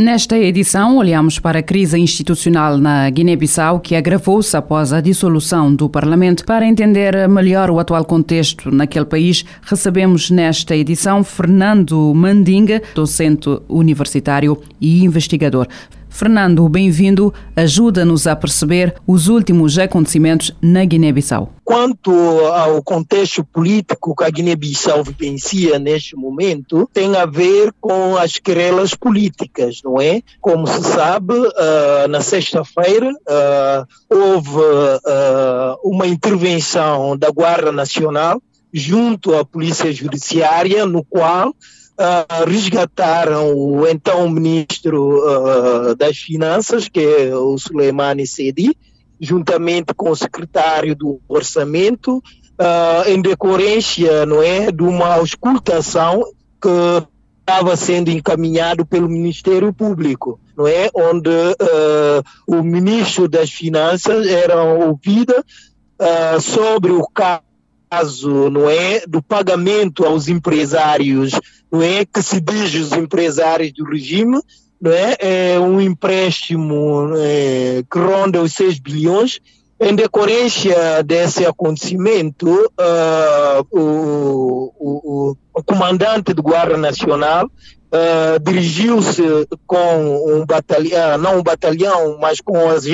Nesta edição, olhamos para a crise institucional na Guiné-Bissau, que agravou-se após a dissolução do Parlamento. Para entender melhor o atual contexto naquele país, recebemos nesta edição Fernando Mandinga, docente universitário e investigador. Fernando, bem-vindo. Ajuda-nos a perceber os últimos acontecimentos na Guiné-Bissau. Quanto ao contexto político que a Guiné-Bissau vivencia neste momento, tem a ver com as querelas políticas, não é? Como se sabe, uh, na sexta-feira uh, houve uh, uma intervenção da Guarda Nacional junto à Polícia Judiciária, no qual uh, resgataram o então ministro uh, das Finanças, que é o Suleimani Sedi, juntamente com o secretário do Orçamento, uh, em decorrência não é, de uma auscultação que estava sendo encaminhado pelo Ministério Público, não é, onde o ministro das Finanças era ouvido sobre o caso caso, não é, do pagamento aos empresários, não é, que se diz os empresários do regime, não é, é um empréstimo é, que ronda os 6 bilhões. Em decorrência desse acontecimento, uh, o, o, o, comandante do Guarda Nacional uh, dirigiu-se com um batalhão, ah, não um batalhão, mas com, as,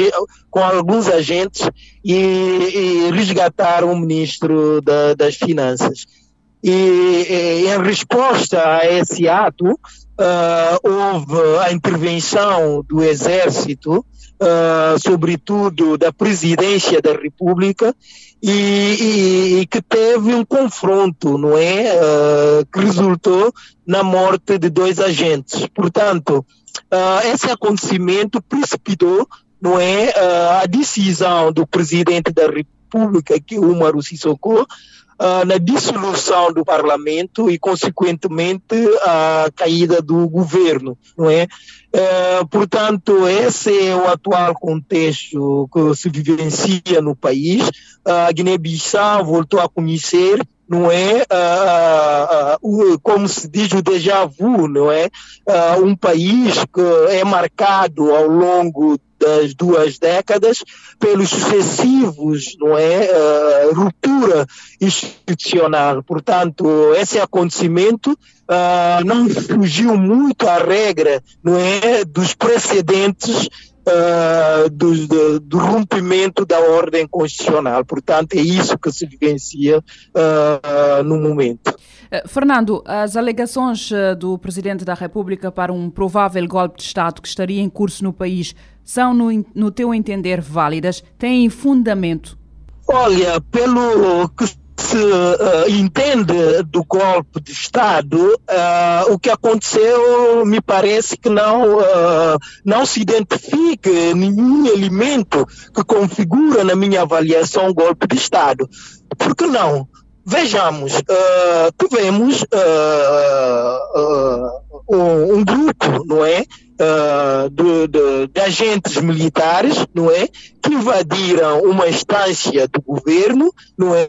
com alguns agentes e, e resgataram o ministro da, das Finanças. E, e, em resposta a esse ato, uh, houve a intervenção do Exército, uh, sobretudo da Presidência da República, e, e, e, que teve um confronto, não é? Uh, que resultou na morte de dois agentes. Portanto, uh, esse acontecimento precipitou, não é, a decisão do presidente da República, que Umaru Sissoko, Uh, na dissolução do parlamento e, consequentemente, a caída do governo, não é? Uh, portanto, esse é o atual contexto que se vivencia no país. A Guiné-Bissau voltou a conhecer não é uh, uh, como se diz o déjà vu, não é? Uh, um país que é marcado ao longo das duas décadas pelos sucessivos, não é, ruptura institucional. Portanto, esse acontecimento não fugiu muito à regra, não é, dos precedentes uh, do, do, do, rompimento da ordem constitucional. Portanto, é isso que se vivencia uh, no momento. Eh, Fernando, as alegações eh, do Presidente da República para um provável golpe de Estado que estaria em curso no país são, no, no teu entender, válidas? Têm fundamento? Olha, pelo que se uh, entende do golpe de Estado, uh, o que aconteceu me parece que não, uh, não se identifica nenhum elemento que configura, na minha avaliação, golpe de Estado. Por que não? Vejamos, tivemos um, um grupo, não é? uh, de, de, agentes militares, não é? Que invadiram uma instância do governo, não é?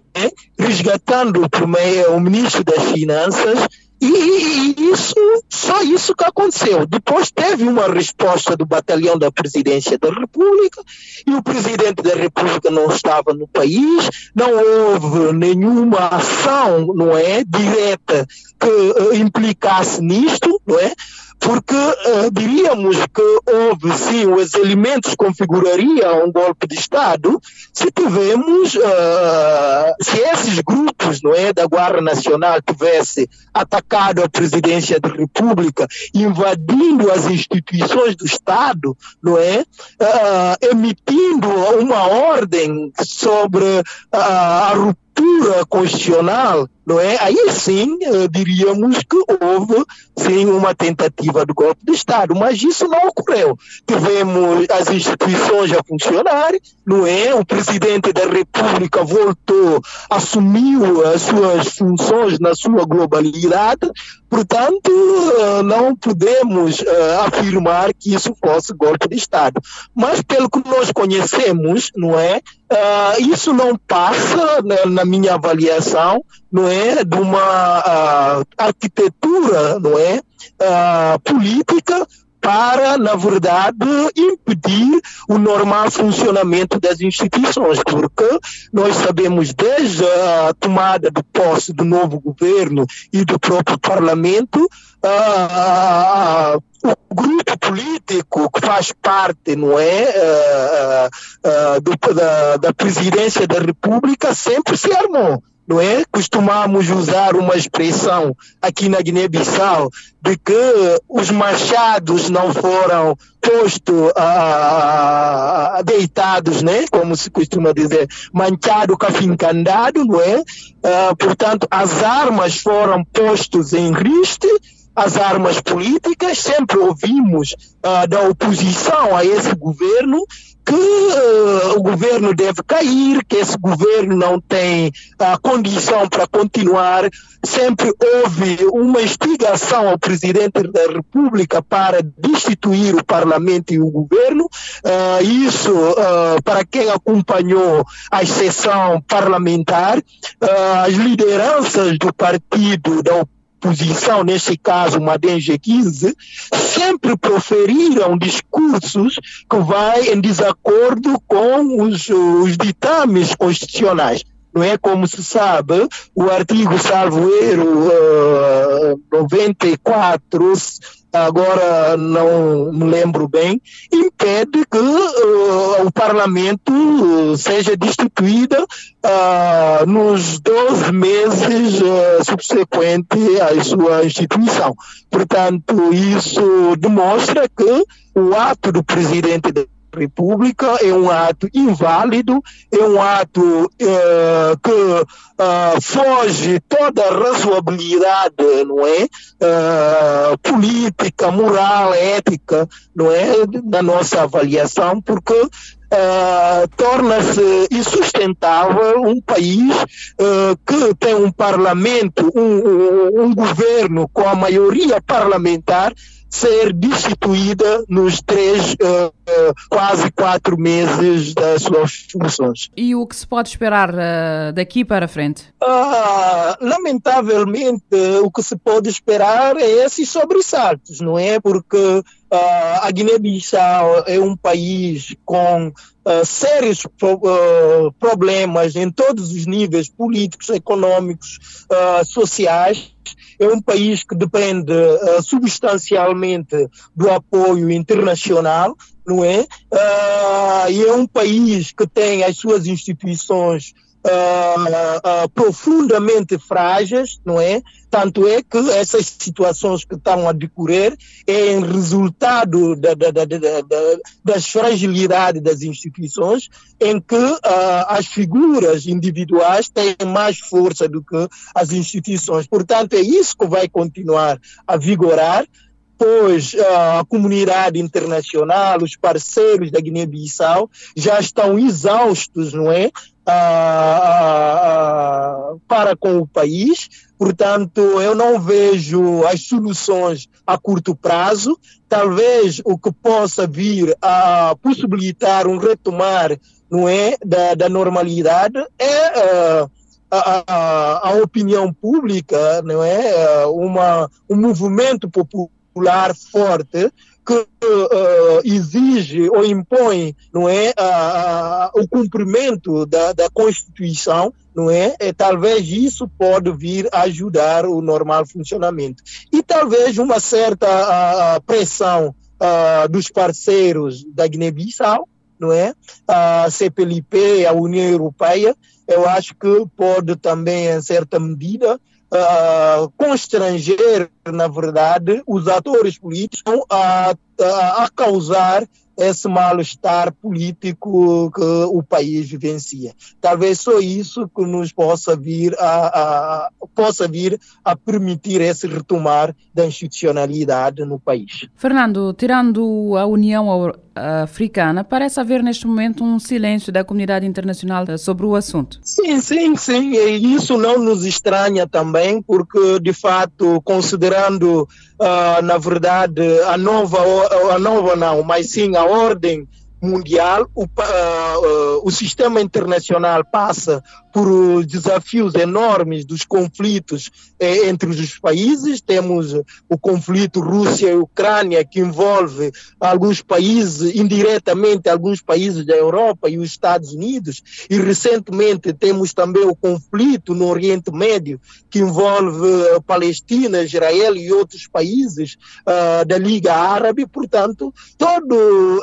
Resgatando primeiro o ministro das Finanças e, e, isso, só isso que aconteceu. Depois teve uma resposta do batalhão da presidência da República e o presidente da República não estava no país, não houve nenhuma ação, não é, direta que uh, implicasse nisto, não é? Porque uh, diríamos que houve sim os elementos que configurariam um golpe de Estado se tivemos, uh, se esses grupos não é, da Guarda Nacional tivessem atacado a presidência da República, invadindo as instituições do Estado, não é, uh, emitindo uma ordem sobre a ruptura constitucional não é? Aí sim uh, diríamos que houve sim uma tentativa de golpe de Estado, mas isso não ocorreu. Tivemos as instituições a funcionar, não é? O presidente da República voltou, assumiu as suas funções na sua globalidade, portanto uh, não podemos uh, afirmar que isso fosse golpe de Estado. Mas pelo que nós conhecemos, não é? Isso não passa, né, na minha avaliação, não é, de uma uh, arquitetura, não é, uh, política para, na verdade, impedir o normal funcionamento das instituições, porque nós sabemos desde a tomada de posse do novo governo e do próprio parlamento, uh, o grupo político que faz parte, não é, uh, uh, do, da, da presidência da República sempre se armou não é? Costumamos usar uma expressão aqui na Guiné-Bissau de que os machados não foram postos a, a, deitados, né? Como se costuma dizer, manchado cafincandado, não é? Uh, portanto, as armas foram postas em riste as armas políticas, sempre ouvimos uh, da oposição a esse governo que uh, o governo deve cair, que esse governo não tem a uh, condição para continuar. Sempre houve uma instigação ao presidente da República para destituir o parlamento e o governo. Uh, isso, para quem acompanhou a sessão parlamentar, as lideranças do partido da oposição oposição, neste caso Madem G15, sempre proferiram discursos que vai em desacordo com os, os ditames constitucionais não é como se sabe, o artigo salvoeiro uh, 94 agora não me lembro bem, impede que uh, o Parlamento seja destituído uh, nos 12 meses uh, subsequentes à sua instituição. Portanto, isso demonstra que o ato do presidente República é um ato inválido, é um ato é, que é, foge toda a razoabilidade, não é? é? política, moral, ética, não é? Da nossa avaliação, porque Uh, torna-se insustentável um país uh, que tem um parlamento, um, um, um, governo com a maioria parlamentar ser destituída nos três, uh, uh, quase quatro meses das suas funções. E o que se pode esperar uh, daqui para frente? Ah, lamentavelmente, o que se pode esperar é esses sobressaltos, não é? Porque a Guiné-Bissau é um país com sérios problemas em todos os níveis políticos, econômicos, sociais é um país que depende uh, substancialmente do apoio internacional, não é? Uh, e é um país que tem as suas instituições uh, profundamente frágeis, não é? Tanto é que essas situações que estão a decorrer é em resultado da, da, da, das fragilidades das instituições, em que uh, as figuras individuais têm mais força do que as instituições. Portanto, é isso que vai continuar a vigorar pois a comunidade internacional, os parceiros da Guiné-Bissau já estão exaustos, não é? para com o país. Portanto, eu não vejo as soluções a curto prazo. Talvez o que possa vir a possibilitar um retomar não é, da, da normalidade é a, a, a, opinião pública, não é, uma, um movimento popular forte que uh, exige ou impõe não é uh, uh, o cumprimento da, da Constituição não é? é talvez isso pode vir a ajudar o normal funcionamento e talvez uma certa pressão dos parceiros da Guiné-Bissau não é a CPLP a União Europeia eu acho que pode também em certa medida uh, constranger, na verdade, os atores políticos a, a, a causar esse mal-estar político que o país vivencia. Talvez só isso que nos possa vir a, a possa vir a permitir esse retomar da institucionalidade no país. Fernando, tirando a União Africana, parece haver neste momento um silêncio da comunidade internacional sobre o assunto. Sim, sim, sim. E isso não nos estranha também, porque de fato, considerando, uh, na verdade, a nova, a nova não, mas sim a ordem mundial, o, uh, o sistema internacional passa por desafios enormes dos conflitos eh, entre os países. Temos o conflito Rússia Ucrânia, que envolve alguns países, indiretamente alguns países da Europa e os Estados Unidos. E recentemente temos também o conflito no Oriente Médio, que envolve uh, Palestina, Israel e outros países uh, da Liga Árabe. Portanto, toda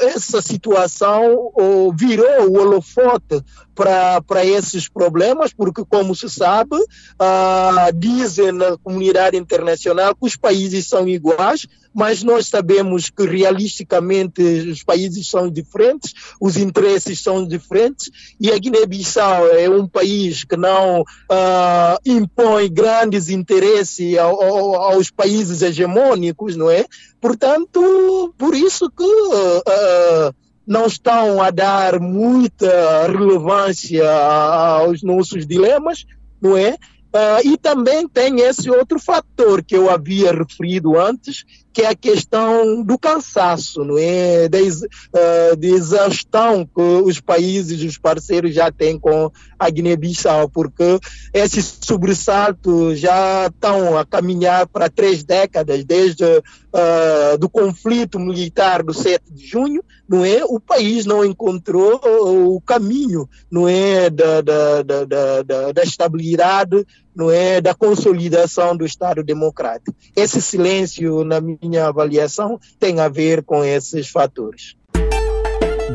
essa situação uh, virou o holofote para esses problemas, porque, como se sabe, uh, dizem na comunidade internacional que os países são iguais, mas nós sabemos que realisticamente os países são diferentes, os interesses são diferentes, e a Guiné-Bissau é um país que não uh, impõe grandes interesses ao, ao, aos países hegemônicos, não é? Portanto, por isso que. Uh, não estão a dar muita relevância aos nossos dilemas, não é? Uh, e também tem esse outro fator que eu havia referido antes, que é a questão do cansaço, não é? Uh, de exaustão que os países, os parceiros já têm com a Guiné-Bissau, porque esses sobressaltos já estão a caminhar para três décadas, desde uh, do conflito militar do 7 de junho, não é? O país não encontrou o caminho, não é? Da, da, da, da, da estabilidade, não é? Da consolidação do Estado democrático. Esse silêncio, na minha avaliação, tem a ver com esses fatores.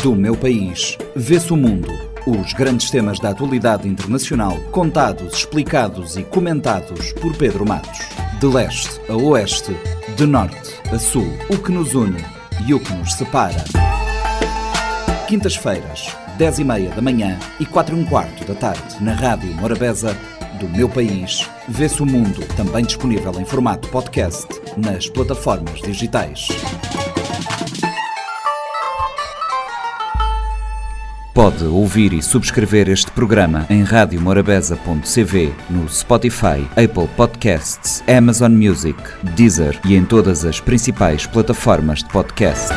Do meu país, vê-se o mundo. Os grandes temas da atualidade internacional, contados, explicados e comentados por Pedro Matos. De leste a oeste, de norte a sul, o que nos une e o que nos separa. Quintas-feiras, 10 e meia da manhã e 4 e um quarto da tarde, na Rádio Morabeza, do meu país, vê-se o mundo, também disponível em formato podcast nas plataformas digitais. Pode ouvir e subscrever este programa em radiomorabeza.cv, no Spotify, Apple Podcasts, Amazon Music, Deezer e em todas as principais plataformas de podcast.